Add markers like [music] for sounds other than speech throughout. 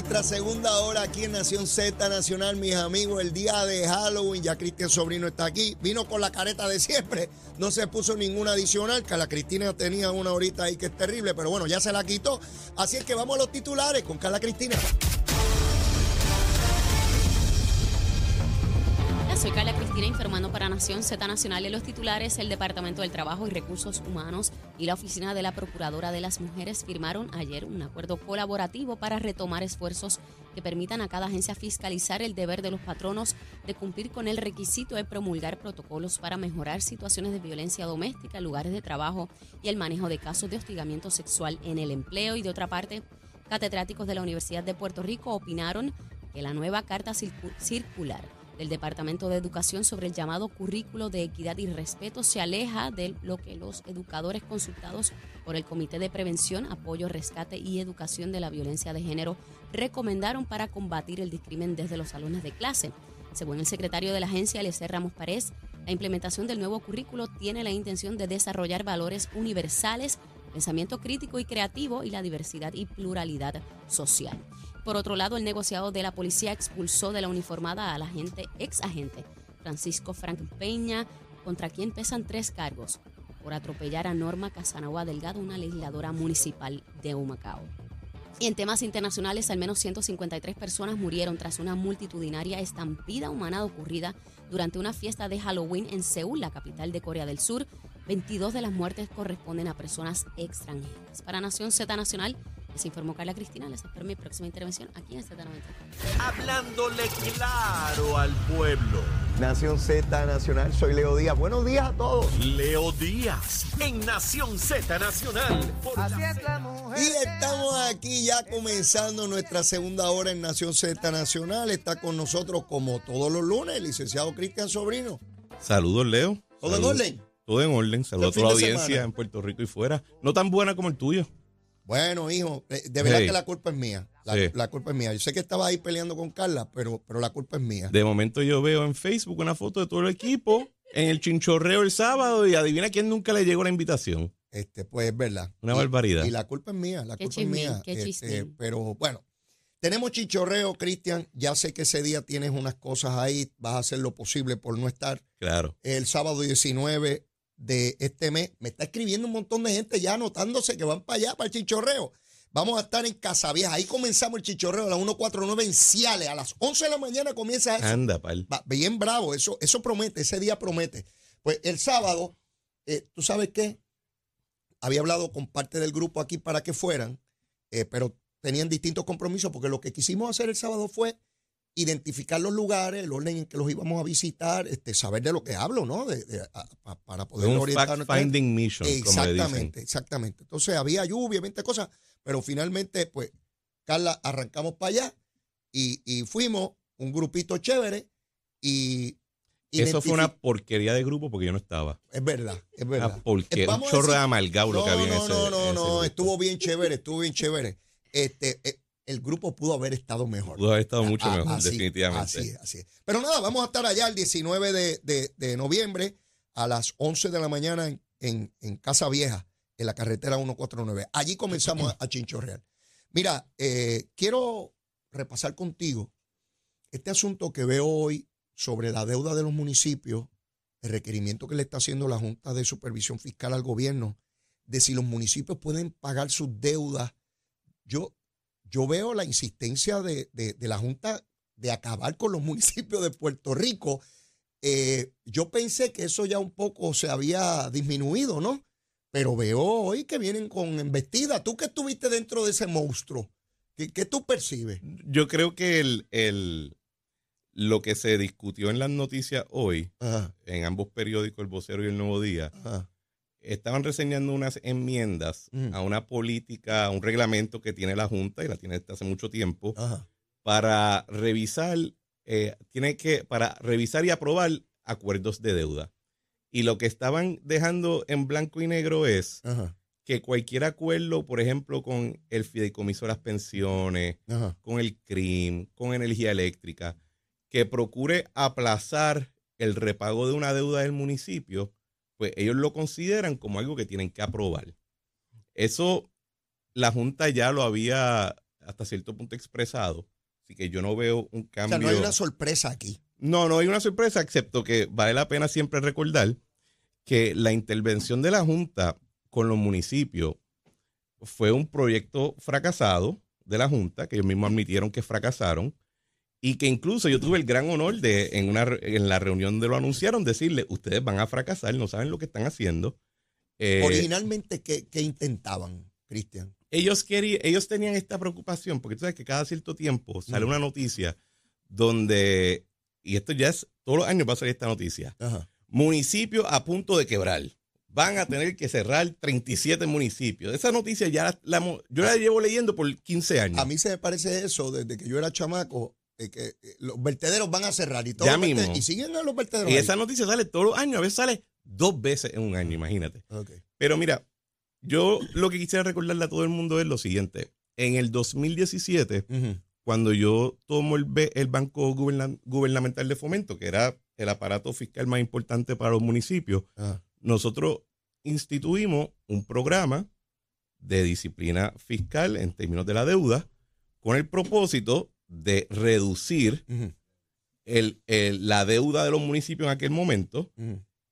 nuestra segunda hora aquí en Nación Z Nacional, mis amigos. El día de Halloween, ya Cristian Sobrino está aquí. Vino con la careta de siempre. No se puso ninguna adicional. Que la Cristina tenía una horita ahí que es terrible, pero bueno, ya se la quitó. Así es que vamos a los titulares con Carla Cristina. Informando para Nación Z Nacional en los titulares. El Departamento del Trabajo y Recursos Humanos y la Oficina de la Procuradora de las Mujeres firmaron ayer un acuerdo colaborativo para retomar esfuerzos que permitan a cada agencia fiscalizar el deber de los patronos de cumplir con el requisito de promulgar protocolos para mejorar situaciones de violencia doméstica lugares de trabajo y el manejo de casos de hostigamiento sexual en el empleo. Y de otra parte, catedráticos de la Universidad de Puerto Rico opinaron que la nueva carta circular del Departamento de Educación sobre el llamado currículo de equidad y respeto se aleja de lo que los educadores consultados por el Comité de Prevención, Apoyo, Rescate y Educación de la Violencia de Género recomendaron para combatir el discrimen desde los salones de clase. Según el secretario de la agencia, Eliezer Ramos Párez, la implementación del nuevo currículo tiene la intención de desarrollar valores universales, pensamiento crítico y creativo y la diversidad y pluralidad social. Por otro lado, el negociado de la policía expulsó de la uniformada al agente, ex agente Francisco Frank Peña, contra quien pesan tres cargos por atropellar a Norma Casanova Delgado, una legisladora municipal de Humacao. Y en temas internacionales, al menos 153 personas murieron tras una multitudinaria estampida humana ocurrida durante una fiesta de Halloween en Seúl, la capital de Corea del Sur. 22 de las muertes corresponden a personas extranjeras. Para Nación Z Nacional, les informó Carla Cristina. Les espero mi próxima intervención aquí en Z90. Hablándole claro al pueblo. Nación Z Nacional, soy Leo Díaz. Buenos días a todos. Leo Díaz, en Nación Z Nacional. Y estamos aquí ya comenzando nuestra segunda hora en Nación Z Nacional. Está con nosotros, como todos los lunes, el licenciado Cristian Sobrino. Saludos, Leo. ¿Todo en orden? Todo en orden. Saludos a toda la audiencia en Puerto Rico y fuera. No tan buena como el tuyo. Bueno, hijo, eh, de verdad que la culpa es mía. La, culpa es mía. Yo sé que estaba ahí peleando con Carla, pero, pero la culpa es mía. De momento yo veo en Facebook una foto de todo el equipo en el chinchorreo el sábado y adivina quién nunca le llegó la invitación. Este, pues es verdad. Una barbaridad. Y la culpa es mía, la culpa es mía. Este, pero bueno, tenemos chinchorreo, Cristian. Ya sé que ese día tienes unas cosas ahí. Vas a hacer lo posible por no estar. Claro. El sábado 19 de este mes. Me está escribiendo un montón de gente ya anotándose que van para allá, para el chichorreo. Vamos a estar en Casa Vieja. Ahí comenzamos el chichorreo a las 149 en Ciales. A las 11 de la mañana comienza eso. Anda, pal. Bien bravo. Eso, eso promete. Ese día promete. Pues el sábado, eh, ¿tú sabes qué? Había hablado con parte del grupo aquí para que fueran, eh, pero tenían distintos compromisos porque lo que quisimos hacer el sábado fue identificar los lugares, el orden en que los íbamos a visitar, este, saber de lo que hablo, ¿no? para poder un orientar. Fact finding mission. Exactamente, exactamente. Entonces había lluvia, 20 cosas, pero finalmente, pues, Carla, arrancamos para allá y, fuimos un grupito chévere y eso fue una porquería de grupo porque yo no estaba. Es verdad, es verdad. Porque un chorro de amargado lo que había no, en ese No, no, no, estuvo bien chévere, estuvo bien chévere. Este, eh, el grupo pudo haber estado mejor. Pudo haber estado mucho mejor, definitivamente. Así es, así es. Pero nada, vamos a estar allá el 19 de, noviembre a las 11 de la mañana en, Casa Vieja, en la carretera 149. Allí comenzamos a, chinchorrear. Mira, eh, quiero repasar contigo este asunto que veo hoy sobre la deuda de los municipios, el requerimiento que le está haciendo la Junta de Supervisión Fiscal al gobierno, de si los municipios pueden pagar sus deudas. Yo, yo veo la insistencia de, la Junta de acabar con los [laughs] municipios de Puerto Rico. Eh, yo pensé que eso ya un poco se había disminuido, ¿no? Pero veo hoy que vienen con embestida. Tú que estuviste dentro de ese monstruo, ¿qué, tú percibes? Yo creo que el, lo que se discutió en las noticias hoy, en ambos periódicos, El Vocero y El Nuevo Día, estaban reseñando unas enmiendas mm. a una política, a un reglamento que tiene la Junta y la tiene desde hace mucho tiempo para revisar, eh, tiene que, para revisar y aprobar acuerdos de deuda. Y lo que estaban dejando en blanco y negro es que cualquier acuerdo, por ejemplo, con el fideicomiso de las pensiones, con el CRIM, con energía eléctrica, que procure aplazar el repago de una deuda del municipio, pues ellos lo consideran como algo que tienen que aprobar. Eso la Junta ya lo había hasta cierto punto expresado. Así que yo no veo un cambio. O sea, no hay una sorpresa aquí. No, no hay una sorpresa, excepto que vale la pena siempre recordar que la intervención de la Junta con los municipios fue un proyecto fracasado de la Junta, que ellos mismos admitieron que fracasaron, y que incluso yo tuve el gran honor de, en, una, en la reunión de lo anunciaron, decirle, ustedes van a fracasar, no saben lo que están haciendo. Eh, Originalmente, ¿qué, intentaban, Cristian? Ellos, querían, ellos tenían esta preocupación, porque tú sabes que cada cierto tiempo sale una noticia donde, y esto ya es, todos los años va a salir esta noticia, municipio a punto de quebrar van a tener que cerrar 37 municipios. Esa noticia ya la, yo la llevo leyendo por 15 años. A mí se me parece eso desde que yo era chamaco, eh, que eh, los vertederos van a cerrar y todo. Ya mismo. Y siguen los vertederos. Y esa noticia sale todos los años, a veces sale dos veces en un año, imagínate. Pero mira, yo lo que quisiera recordarle a todo el mundo es lo siguiente. En el 2017, cuando yo tomo el, el Banco Gubernamental de Fomento, que era el aparato fiscal más importante para los municipios, nosotros instituimos un programa de disciplina fiscal en términos de la deuda con el propósito de reducir la deuda de los municipios en aquel momento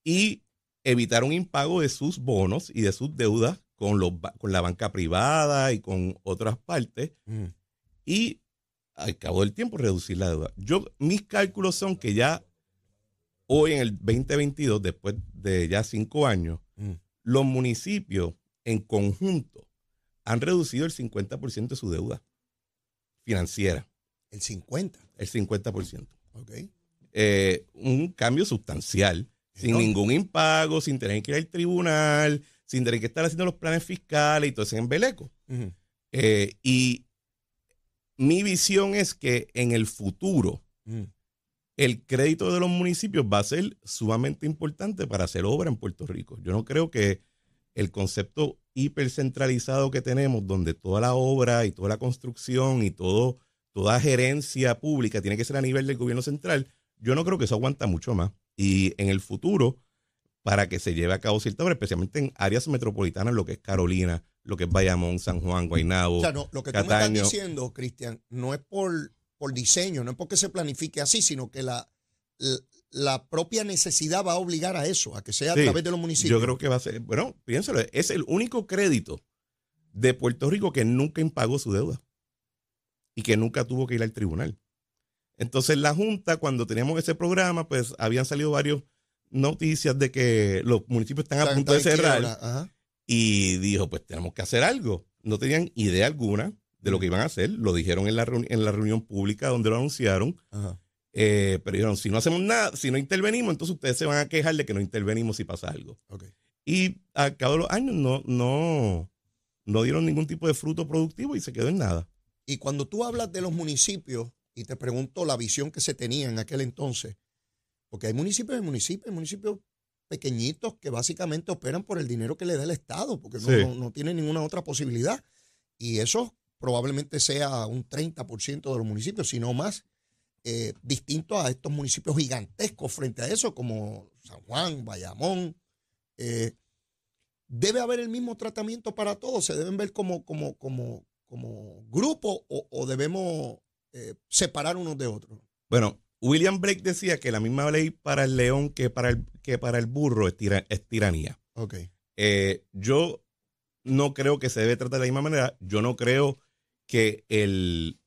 y evitar un impago de sus bonos y de sus deudas con, los, con la banca privada y con otras partes. Y al cabo del tiempo reducir la deuda. Yo, mis cálculos son que ya hoy en el 2022, después de ya cinco años, los municipios en conjunto han reducido el 50% de su deuda financiera. ¿El 50%? El 50%. Ok. Eh, un cambio sustancial, sin ningún impago, sin tener que ir al tribunal, sin tener que estar haciendo los planes fiscales y todo ese embeleco. Eh, y mi visión es que en el futuro, el crédito de los municipios va a ser sumamente importante para hacer obra en Puerto Rico. Yo no creo que el concepto hipercentralizado que tenemos, donde toda la obra y toda la construcción y todo, toda gerencia pública tiene que ser a nivel del gobierno central, yo no creo que eso aguanta mucho más. Y en el futuro, para que se lleve a cabo cierta obra, especialmente en áreas metropolitanas, lo que es Carolina, lo que es Bayamón, San Juan, Guaynabo. O sea, no, lo que tú me estás diciendo, Cristian, no es por por diseño, no es porque se planifique así, sino que la, la, propia necesidad va a obligar a eso, a que sea a través de los municipios. Yo creo que va a ser, bueno, piénsalo, es el único crédito de Puerto Rico que nunca impagó su deuda y que nunca tuvo que ir al tribunal. Entonces la Junta, cuando teníamos ese programa, pues habían salido varias noticias de que los municipios están a punto de cerrar. Y dijo, pues tenemos que hacer algo. No tenían idea alguna de lo que iban a hacer. Lo dijeron en la, en la reunión pública donde lo anunciaron. Eh, pero dijeron, si no hacemos nada, si no intervenimos, entonces ustedes se van a quejar de que no intervenimos si pasa algo. Y al cabo de los años no, no, no dieron ningún tipo de fruto productivo y se quedó en nada. Y cuando tú hablas de los municipios, y te pregunto la visión que se tenía en aquel entonces, porque hay municipios y municipios, hay municipios pequeñitos que básicamente operan por el dinero que le da el Estado, porque no, no, tienen ninguna otra posibilidad. Y esos probablemente sea un 30% de los municipios, si no más, eh, distinto a estos municipios gigantescos frente a eso, como San Juan, Bayamón. Eh, debe haber el mismo tratamiento para todos, se deben ver como, como, como, como grupo o, debemos eh, separar unos de otros. Bueno, William Blake decía que la misma ley para el león que para el, que para el burro es, es tiranía. Okay. yo no creo que se debe tratar de la misma manera. Yo no creo que el,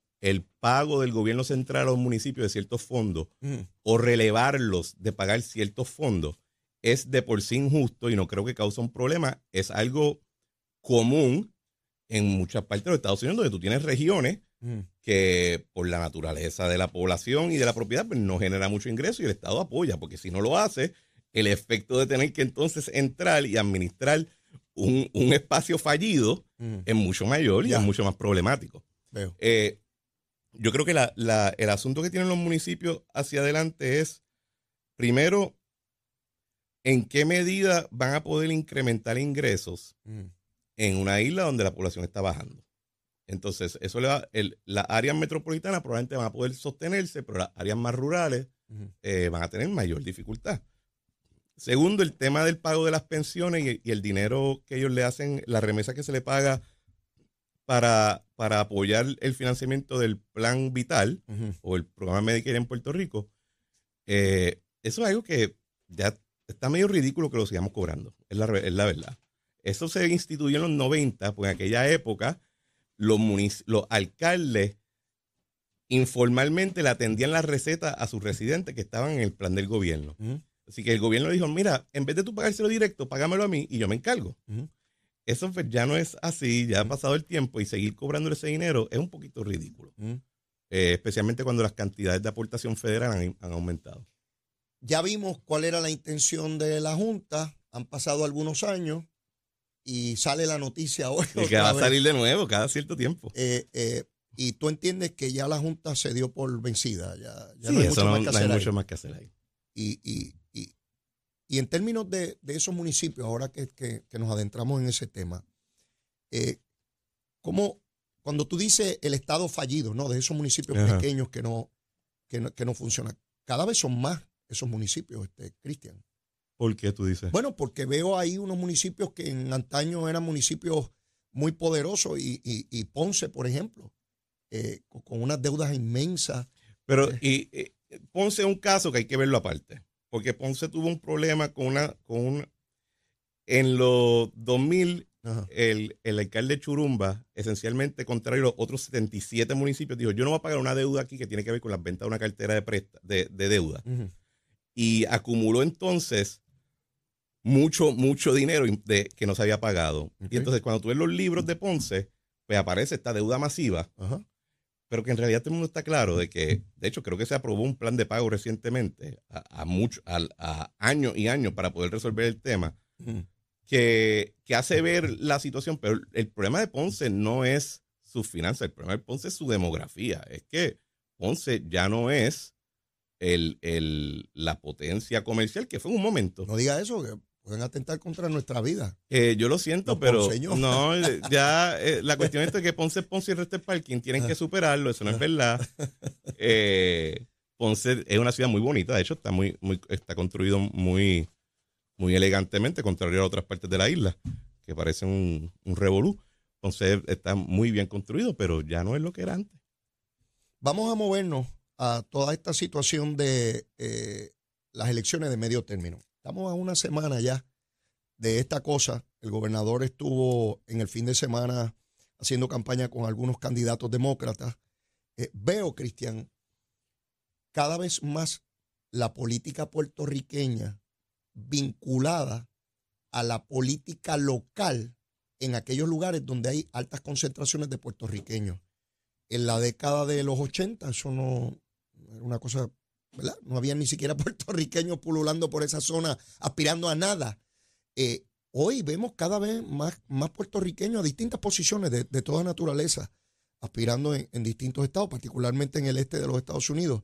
pago del gobierno central a los municipios de ciertos fondos mm. o relevarlos de pagar ciertos fondos es de por sí injusto y no creo que cause un problema. Es algo común en muchas partes de los Estados Unidos donde tú tienes regiones mm. que por la naturaleza de la población y de la propiedad pues, no genera mucho ingreso y el Estado apoya, porque si no lo hace, el efecto de tener que entonces entrar y administrar un, espacio fallido mm. es mucho mayor y es mucho más problemático. Eh, yo creo que el asunto que tienen los municipios hacia adelante es, primero, en qué medida van a poder incrementar ingresos mm. En una isla donde la población está bajando. Entonces, eso le va, las áreas metropolitanas probablemente van a poder sostenerse, pero las áreas más rurales eh, van a tener mayor dificultad. Segundo, el tema del pago de las pensiones y, el dinero que ellos le hacen, la remesa que se le paga para, para apoyar el financiamiento del plan vital o el programa Medicare en Puerto Rico, eh, eso es algo que ya está medio ridículo que lo sigamos cobrando, es la, es la verdad. Eso se instituyó en los 90, pues en aquella época los, alcaldes informalmente le atendían la receta a sus residentes que estaban en el plan del gobierno. Así que el gobierno dijo, mira, en vez de tú pagárselo directo, págamelo a mí y yo me encargo. Eso pues, ya no es así, ya ha pasado el tiempo y seguir cobrando ese dinero es un poquito ridículo, eh, especialmente cuando las cantidades de aportación federal han, han aumentado. Ya vimos cuál era la intención de la Junta, han pasado algunos años y sale la noticia hoy. Y que va a salir de nuevo cada cierto tiempo. Eh, eh, y tú entiendes que ya la Junta se dio por vencida, ya, ya Sí, no hay eso mucho no, más no hay mucho más que hacer ahí. Y, y- y- y en términos de, de esos municipios, ahora que, que- que nos adentramos en ese tema, eh, ¿cómo, cuando tú dices el Estado fallido, ¿no? De esos municipios Ajá. pequeños que no, que no, que no funcionan, cada vez son más esos municipios, este, Cristian. ¿Por qué tú dices? Bueno, porque veo ahí unos municipios que en antaño eran municipios muy poderosos y, y- y Ponce, por ejemplo, eh, con, unas deudas inmensas. Pero y, eh, Ponce es un caso que hay que verlo aparte. Porque Ponce tuvo un problema con una. Con un, en los 2000, Ajá. el, el alcalde Churumba, esencialmente contrario a los otros 77 municipios, dijo: Yo no voy a pagar una deuda aquí que tiene que ver con las ventas de una cartera de, presta, de, de deuda. Y acumuló entonces mucho, mucho dinero de, que no se había pagado. Y entonces, cuando tú ves los libros de Ponce, pues aparece esta deuda masiva Ajá. pero que en realidad todo el mundo está claro de que, de hecho, creo que se aprobó un plan de pago recientemente, a, a, mucho- a- a años y años para poder resolver el tema, que, que hace ver la situación, pero el problema de Ponce no es sus finanzas, el problema de Ponce es su demografía, es que Ponce ya no es el, el- la potencia comercial que fue en un momento. No diga eso, que pueden atentar contra nuestra vida. Eh, yo lo siento, Los pero ponceños. no, eh, ya eh, la cuestión es que Ponce, Ponce y del parking tienen que superarlo, eso no es verdad. Eh, Ponce es una ciudad muy bonita, de hecho está muy, muy está construido muy, muy elegantemente, contrario a otras partes de la isla, que parecen un, un revolú. Ponce está muy bien construido, pero ya no es lo que era antes. Vamos a movernos a toda esta situación de las elecciones de medio término. Estamos a una semana ya de esta cosa. El gobernador estuvo en el fin de semana haciendo campaña con algunos candidatos demócratas. Eh, veo, Cristian, cada vez más la política puertorriqueña vinculada a la política local en aquellos lugares donde hay altas concentraciones de puertorriqueños. En la década de los 80 eso no era una cosa, ¿verdad? No había ni siquiera [laughs] puertorriqueños pululando por esa zona aspirando a nada. Eh, hoy vemos cada vez más, más puertorriqueños a distintas posiciones de, de toda naturaleza, aspirando en, en distintos estados, particularmente en el este de los Estados Unidos.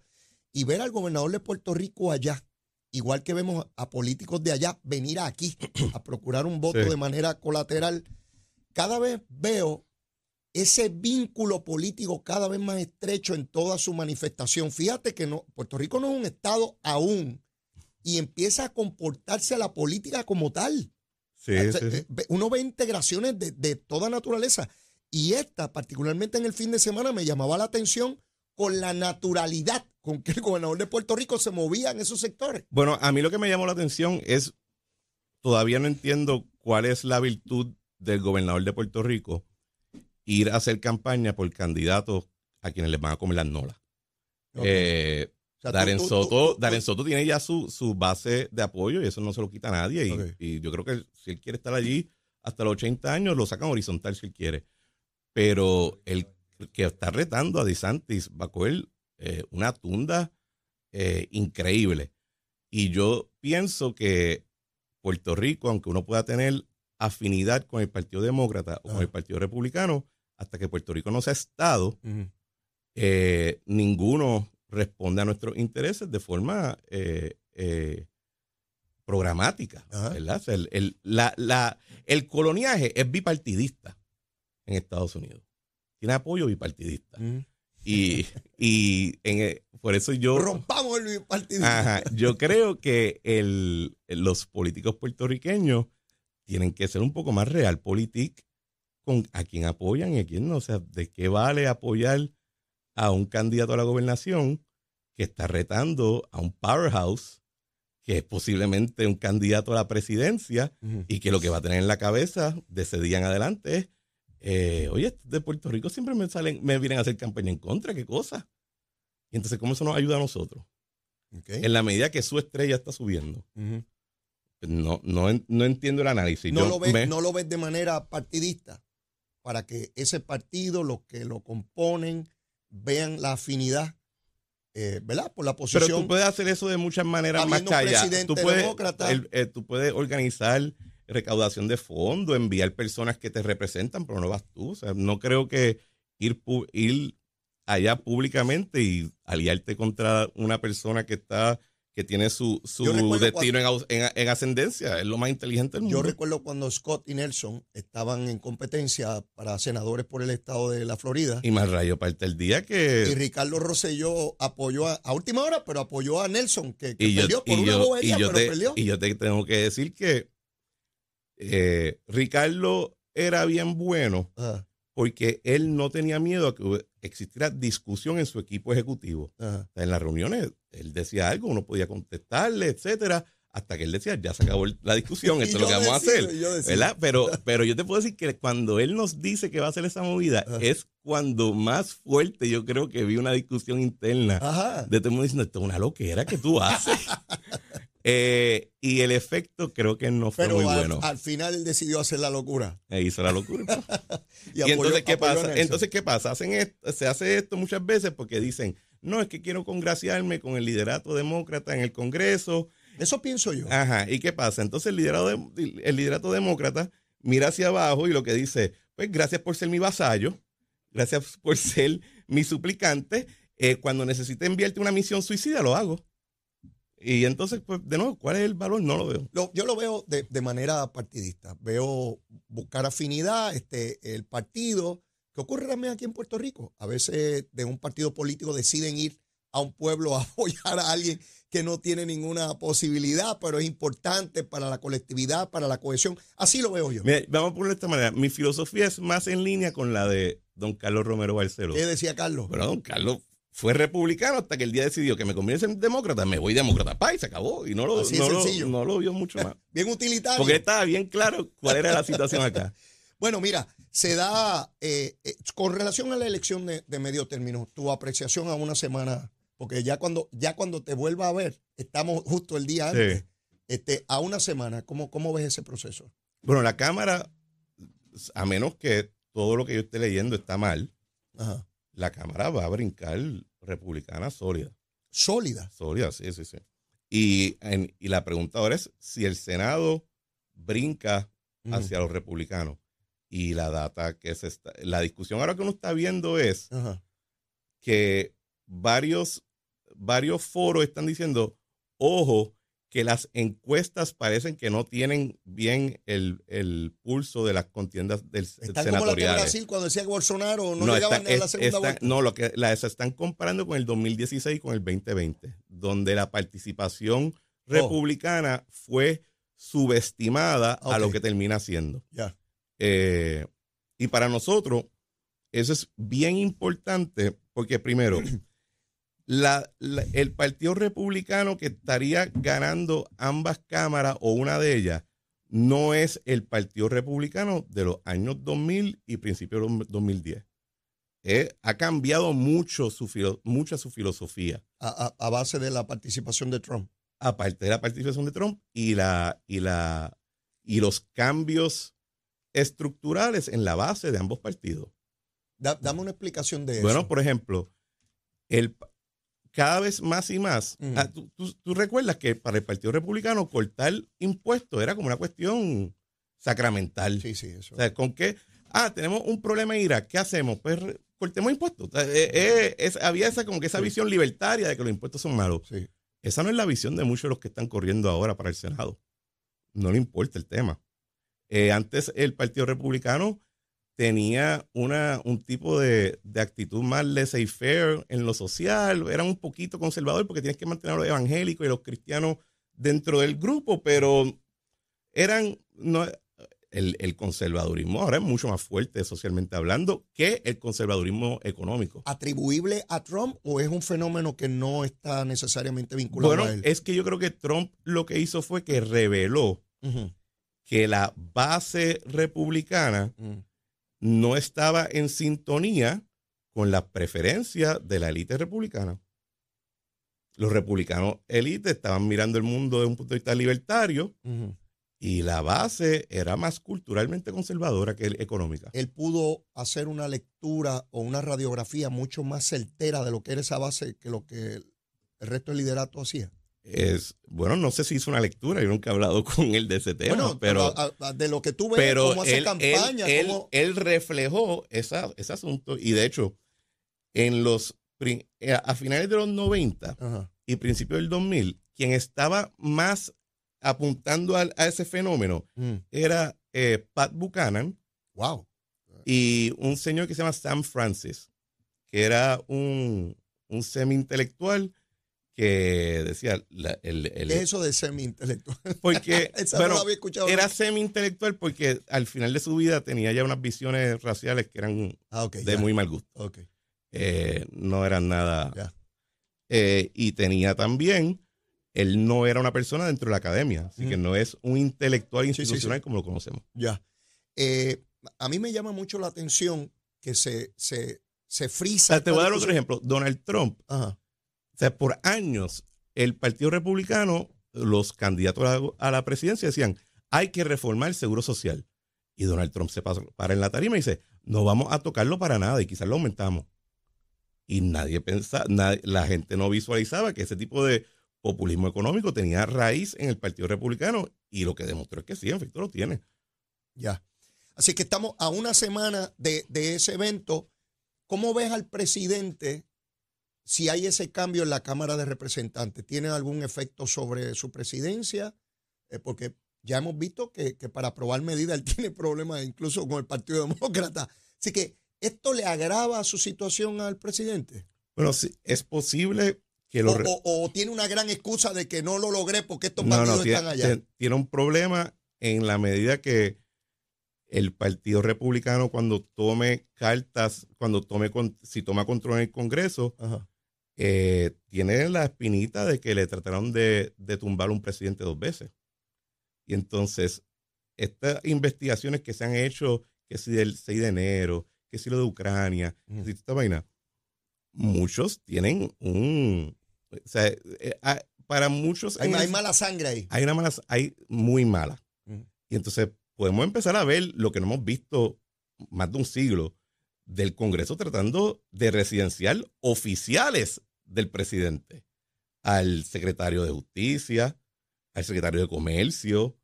Y ver al gobernador de Puerto Rico allá, igual que vemos a políticos de allá venir aquí a procurar un voto Sí. de manera colateral, cada vez veo ese vínculo político cada vez más estrecho en toda su manifestación. Fíjate que no, Puerto Rico no es un estado aún y empieza a comportarse a la política como tal. Sí, O sea, sí, sí. eh, ve- Uno ve integraciones de, de toda naturaleza. Y esta, particularmente en el fin de semana, me llamaba la atención con la naturalidad con que el gobernador de Puerto Rico se movía en esos sectores. Bueno, a mí lo que me llamó la atención es, todavía no entiendo cuál es la virtud del gobernador de Puerto Rico ir a hacer campaña por candidatos a quienes les van a comer las nolas. Ok. Eh, O sea, tú- Darren, tú- tú- Soto, tú- Darren Soto tiene ya su, su base de apoyo y eso no se lo quita a nadie. Y, yo creo que si él quiere estar allí hasta los 80 años, lo sacan horizontal si él quiere. Pero el que está retando a DeSantis va a coger eh, una tunda eh, increíble. Y yo pienso que Puerto Rico, aunque uno pueda tener afinidad con el Partido Demócrata o con el Partido Republicano, hasta que Puerto Rico no sea Estado, eh, ninguno responde a nuestros intereses de forma eh, eh, programática. Ajá. ¿verdad? O sea, el, el- la- la- el coloniaje es bipartidista en Estados Unidos. Tiene apoyo bipartidista. Y, y en, por eso yo... Rompamos el bipartidismo. Ajá, yo creo que el, los políticos puertorriqueños tienen que ser un poco más realpolitik con a quién apoyan y a quién no. O sea, ¿de qué vale apoyar a un candidato a la gobernación que está retando a un powerhouse que es posiblemente un candidato a la presidencia y que lo que va a tener en la cabeza de ese día en adelante es, eh, oye, de Puerto Rico siempre me salen, me vienen a hacer campaña en contra, qué cosa. Y entonces, ¿cómo eso nos ayuda a nosotros? En la medida que su estrella está subiendo. no, no, no, entiendo el análisis. No, lo ves, no lo ves de manera partidista para que ese partido, los que lo componen, vean la afinidad eh, ¿verdad? Por la posición. Pero tú puedes hacer eso de muchas maneras más allá. Tú puedes, eh, tú puedes organizar recaudación de fondos, enviar personas que te representan, pero no vas tú. O sea, no creo que ir, ir allá públicamente y aliarte contra una persona que está que tiene su, su destino en, ascendencia. Es lo más inteligente del mundo. Yo recuerdo cuando Scott y Nelson estaban en competencia para senadores por el estado de la Florida. Y más rayo parte el día que... Y Ricardo Rosselló apoyó a, última hora, pero apoyó a Nelson, que, perdió por una bobería, pero perdió. Y yo te tengo que decir que eh, Ricardo era bien bueno porque él no tenía miedo a que existiera discusión en su equipo ejecutivo. en las reuniones él decía algo, uno podía contestarle, etcétera, hasta que él decía, ya se acabó la discusión, [laughs] esto es lo que vamos a hacer. ¿verdad? Pero, [laughs] pero yo te puedo decir que cuando él nos dice que va a hacer esa movida, es cuando más fuerte yo creo que vi una discusión interna de todo el mundo diciendo, esto es una loquera que tú haces. [laughs] Eh, y el efecto creo que no fue muy bueno. Al final él decidió hacer la locura. E hizo la locura. [laughs] y, entonces, ¿qué pasa? Entonces, ¿qué pasa? Hacen se hace esto muchas veces porque dicen, no, es que quiero congraciarme con el liderato demócrata en el Congreso. Eso pienso yo. Ajá, ¿y qué pasa? Entonces el, liderado el liderato demócrata mira hacia abajo y lo que dice, pues gracias por ser mi vasallo, gracias por ser mi suplicante. Eh, cuando necesite enviarte una misión suicida, lo hago. Y entonces, pues, de nuevo, ¿cuál es el valor? No lo veo. yo lo veo de, manera partidista. Veo buscar afinidad, este, el partido, que ocurre también aquí en Puerto Rico. A veces de un partido político deciden ir a un pueblo [laughs] a apoyar a alguien que no tiene ninguna posibilidad, pero es importante para la colectividad, para la cohesión. Así lo veo yo. vamos a ponerlo de esta manera. Mi filosofía es más en línea con la de don Carlos Romero Barceló. ¿Qué decía Carlos? Pero don Carlos fue republicano hasta que el día decidió que me conviene ser demócrata, me voy demócrata, pa, y se acabó. Y no lo, no, lo, vio mucho más. [laughs] bien utilitario. Porque estaba bien claro cuál era la situación acá. [laughs] bueno, mira, se da, eh, eh, con relación a la elección de, medio término, tu apreciación a una semana, porque ya cuando, ya cuando te vuelva a ver, estamos justo el día antes, este, a una semana, ¿cómo, ¿cómo ves ese proceso? Bueno, la Cámara, a menos que todo lo que yo esté leyendo está mal, la Cámara va a brincar republicana sólida. ¿Sólida? Sólida, sí, sí, sí. Y, y la pregunta ahora es si el Senado brinca hacia los republicanos. Y la data que se está, la discusión ahora que uno está viendo es que varios, varios foros están diciendo, ojo, que las encuestas parecen que no tienen bien el, pulso de las contiendas del Están senatoriales. Como Brasil cuando decía que Bolsonaro no, llegaban a la segunda vuelta. No, lo que las están comparando con el 2016 y con el 2020, donde la participación oh. republicana fue subestimada a lo que termina siendo. Ya. Eh, y para nosotros, eso es bien importante porque primero, [clears throat] la, el Partido Republicano que estaría ganando ambas cámaras o una de ellas no es el Partido Republicano de los años 2000 y principios de 2010. Eh, ha cambiado mucho su, mucha su filosofía. A, base de la participación de Trump. Aparte de la participación de Trump y, la, y, la, y los cambios estructurales en la base de ambos partidos. dame una explicación de eso. Bueno, por ejemplo, el, cada vez más y más. Ah, tú, recuerdas que para el Partido Republicano cortar impuestos era como una cuestión sacramental. Sí, sí, eso. O sea, con qué, ah, tenemos un problema en Irak, ¿qué hacemos? Pues cortemos impuestos. Eh, eh, había esa como que esa visión libertaria de que los impuestos son malos. Sí. Esa no es la visión de muchos de los que están corriendo ahora para el Senado. No le importa el tema. Eh, antes el Partido Republicano tenía una, un tipo de, actitud más laissez-faire en lo social, era un poquito conservador porque tienes que mantener a los evangélicos y los cristianos dentro del grupo, pero eran, no, el, conservadurismo ahora es mucho más fuerte socialmente hablando que el conservadurismo económico. ¿Atribuible a Trump o es un fenómeno que no está necesariamente vinculado a él? Es que yo creo que Trump lo que hizo fue que reveló que la base republicana mm. No estaba en sintonía con las preferencias de la élite republicana. Los republicanos élite estaban mirando el mundo desde un punto de vista libertario y la base era más culturalmente conservadora que económica. Él pudo hacer una lectura o una radiografía mucho más certera de lo que era esa base que lo que el resto del liderato hacía. Es, bueno, no sé si hizo una lectura, yo nunca he hablado [laughs] con él de ese tema, pero, de lo que tú ves, cómo hace campaña. Él, reflejó ese asunto y de hecho, en los eh, a finales de los 90 y principios del 2000, quien estaba más apuntando a, ese fenómeno mm. era eh, Pat Buchanan. Wow. Y un señor que se llama Sam Francis, que era un, un semi-intelectual que decía el, el, ¿Qué es eso de semi-intelectual? Porque [laughs] era semi-intelectual porque al final de su vida tenía ya unas visiones raciales que eran ah, de muy mal gusto. Eh, no eran nada. Eh, y tenía también él no era una persona dentro de la academia, así que no es un intelectual institucional como lo conocemos. Ya. Eh, a mí me llama mucho la atención que se, se, se frisa. te voy a dar otro ejemplo. Donald Trump. O sea, por años, el Partido Republicano, los candidatos a la presidencia decían, hay que reformar el seguro social. Y Donald Trump se para en la tarima y dice, no vamos a tocarlo para nada y quizás lo aumentamos. Y nadie pensaba, la gente no visualizaba que ese tipo de populismo económico tenía raíz en el Partido Republicano y lo que demostró es que sí, en efecto lo tiene. Ya. Así que estamos a una semana de, ese evento. ¿Cómo ves al presidente si hay ese cambio en la Cámara de Representantes? ¿Tiene algún efecto sobre su presidencia? Eh, porque ya hemos visto que, que, para aprobar medidas él [laughs] tiene problemas incluso con el Partido Demócrata. Así que, ¿esto le agrava su situación al presidente? Bueno, sí, es posible o, tiene una gran excusa de que no lo logré porque estos partidos están allá. Tiene un problema en la medida que el Partido Republicano cuando tome cartas, cuando tome, si toma control en el Congreso, eh, tiene la espinita de que le trataron de, tumbar a un presidente dos veces. Y entonces, estas investigaciones que se han hecho, que si del 6 de enero, que si lo de Ucrania, que si esta vaina, muchos tienen un, o sea, eh, ah, para muchos... Hay, mala sangre ahí. Hay una mala, hay muy mala. Y entonces podemos empezar a ver lo que no hemos visto más de un siglo del Congreso tratando de residenciar oficiales del presidente al secretario de Justicia, al secretario de Comercio,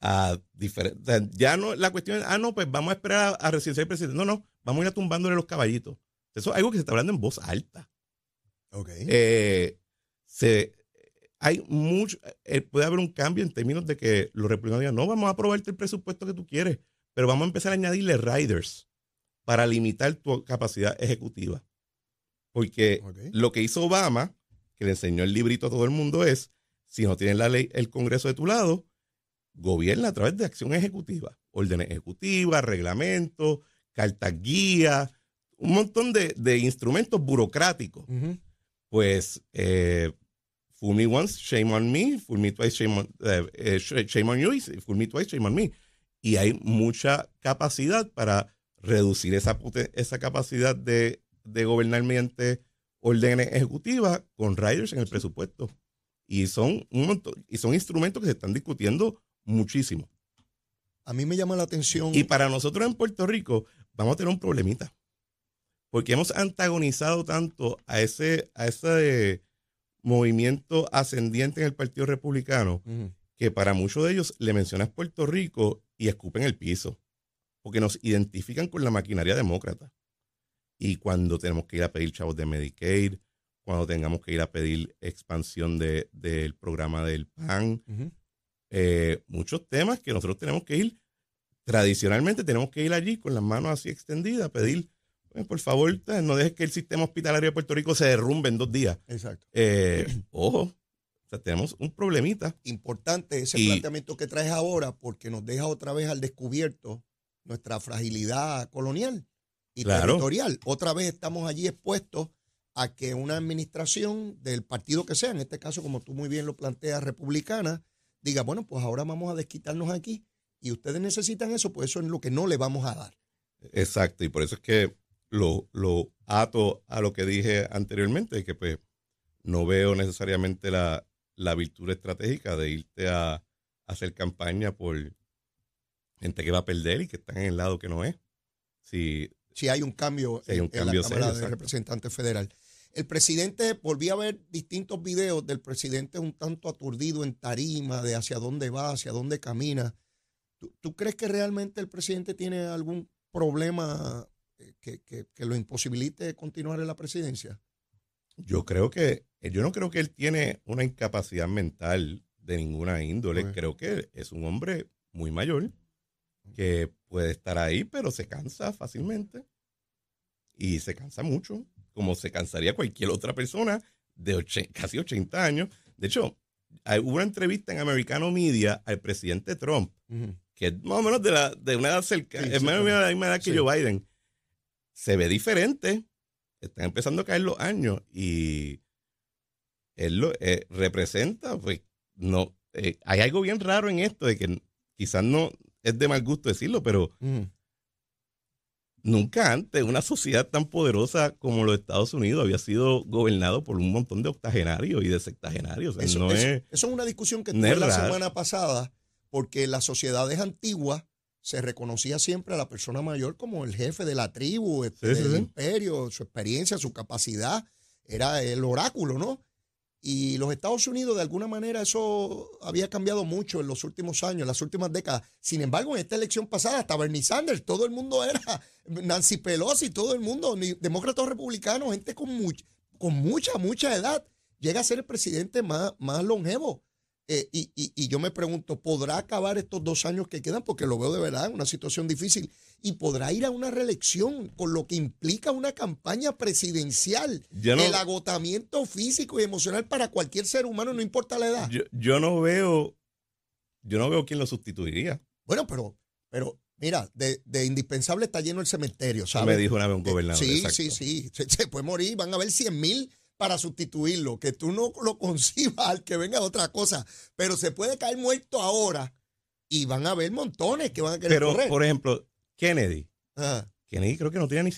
a diferentes... ya no, la cuestión es, ah, no, pues vamos a esperar a, a residenciar al presidente. No, no, vamos a ir tumbándole los caballitos. Eso es algo que se está hablando en voz alta. Okay. Eh, se, hay mucho, eh, puede haber un cambio en términos de que los republicanos digan, no, vamos a aprobarte el presupuesto que tú quieres, pero vamos a empezar a añadirle riders para limitar tu capacidad ejecutiva. Porque lo que hizo Obama, que le enseñó el librito a todo el mundo, es, si no tienes la ley, el Congreso de tu lado, gobierna a través de acción ejecutiva, órdenes ejecutivas, reglamentos, cartas guías, un montón de, instrumentos burocráticos. Pues eh, Fool me once, shame on me. Fool me twice, shame on, eh, shame on you. Fool me twice, shame on me. Y hay mucha capacidad para reducir esa, esa capacidad de, de gobernar mediante órdenes ejecutivas con riders en el presupuesto. Y son un montón, y son instrumentos que se están discutiendo muchísimo. A mí me llama la atención. Y para nosotros en Puerto Rico vamos a tener un problemita. Porque hemos antagonizado tanto a ese, a ese movimiento ascendiente en el Partido Republicano, que para muchos de ellos le mencionas Puerto Rico y escupen el piso, porque nos identifican con la maquinaria demócrata. Y cuando tenemos que ir a pedir chavos de Medicaid, cuando tengamos que ir a pedir expansión del programa del PAN, eh, muchos temas que nosotros tenemos que ir, tradicionalmente tenemos que ir allí con las manos así extendidas a pedir por favor, no dejes que el sistema hospitalario de Puerto Rico se derrumbe en dos días. Exacto. Eh, [clears throat] ojo, sea, tenemos un problemita. Importante ese planteamiento que traes ahora porque nos deja otra vez al descubierto nuestra fragilidad colonial y territorial. Otra vez estamos allí expuestos a que una administración del partido que sea, en este caso, como tú muy bien lo planteas, republicana, diga, bueno, pues ahora vamos a desquitarnos aquí y ustedes necesitan eso, pues eso es lo que no le vamos a dar. Exacto, y por eso es que lo, lo ato a lo que dije anteriormente, que pues no veo necesariamente la, virtud estratégica de irte a, hacer campaña por gente que va a perder y que está en el lado que no es. Si, si hay un cambio, en, la Cámara de Representantes Federal. El presidente, volví a ver distintos videos del presidente un tanto aturdido en tarima de hacia dónde va, hacia dónde camina. ¿Tú, crees que realmente el presidente tiene algún problema eh, que, lo imposibilite continuar en la presidencia? Yo creo que, yo no creo que él tiene una incapacidad mental de ninguna índole. Creo que es un hombre muy mayor que puede estar ahí, pero se cansa fácilmente. Y se cansa mucho como se cansaría cualquier otra persona de casi 80 años. De hecho, hubo una entrevista en Americano Media al presidente Trump, que es más o menos de, la, de una edad cercana, es más o menos de la misma edad que Joe Biden. Se ve diferente, están empezando a caer los años y él lo eh, representa, pues no, eh, hay algo bien raro en esto de que quizás no es de mal gusto decirlo, pero nunca antes una sociedad tan poderosa como los Estados Unidos había sido gobernado por un montón de octogenarios y de sectagenarios. eso, es una discusión que tuve la semana pasada, porque en las sociedades antiguas se reconocía siempre a la persona mayor como el jefe de la tribu, este, del imperio, su experiencia, su capacidad, era el oráculo, ¿no? Y los Estados Unidos, de alguna manera, eso había cambiado mucho en los últimos años, en las últimas décadas. Sin embargo, en esta elección pasada, hasta Bernie Sanders, todo el mundo era [laughs] Nancy Pelosi, todo el mundo, demócratas republicanos, gente con, con mucha, mucha edad, llega a ser el presidente más, más longevo. Eh, y, yo me pregunto, ¿podrá acabar estos dos años que quedan? Porque lo veo de verdad en una situación difícil. ¿Y podrá ir a una reelección con lo que implica una campaña presidencial? el agotamiento físico y emocional para cualquier ser humano, no importa la edad. Yo, no veo, yo no veo quién lo sustituiría. Bueno, pero, pero mira, de, indispensable está lleno el cementerio, ¿sabes? Me dijo una vez un gobernador. Sí, sí, sí, se, se, puede morir, van a haber 100 mil para sustituirlo, que tú no lo concibas al que venga otra cosa, pero se puede caer muerto ahora y van a haber montones que van a querer Pero, por ejemplo, Kennedy. Kennedy creo que no tiene ni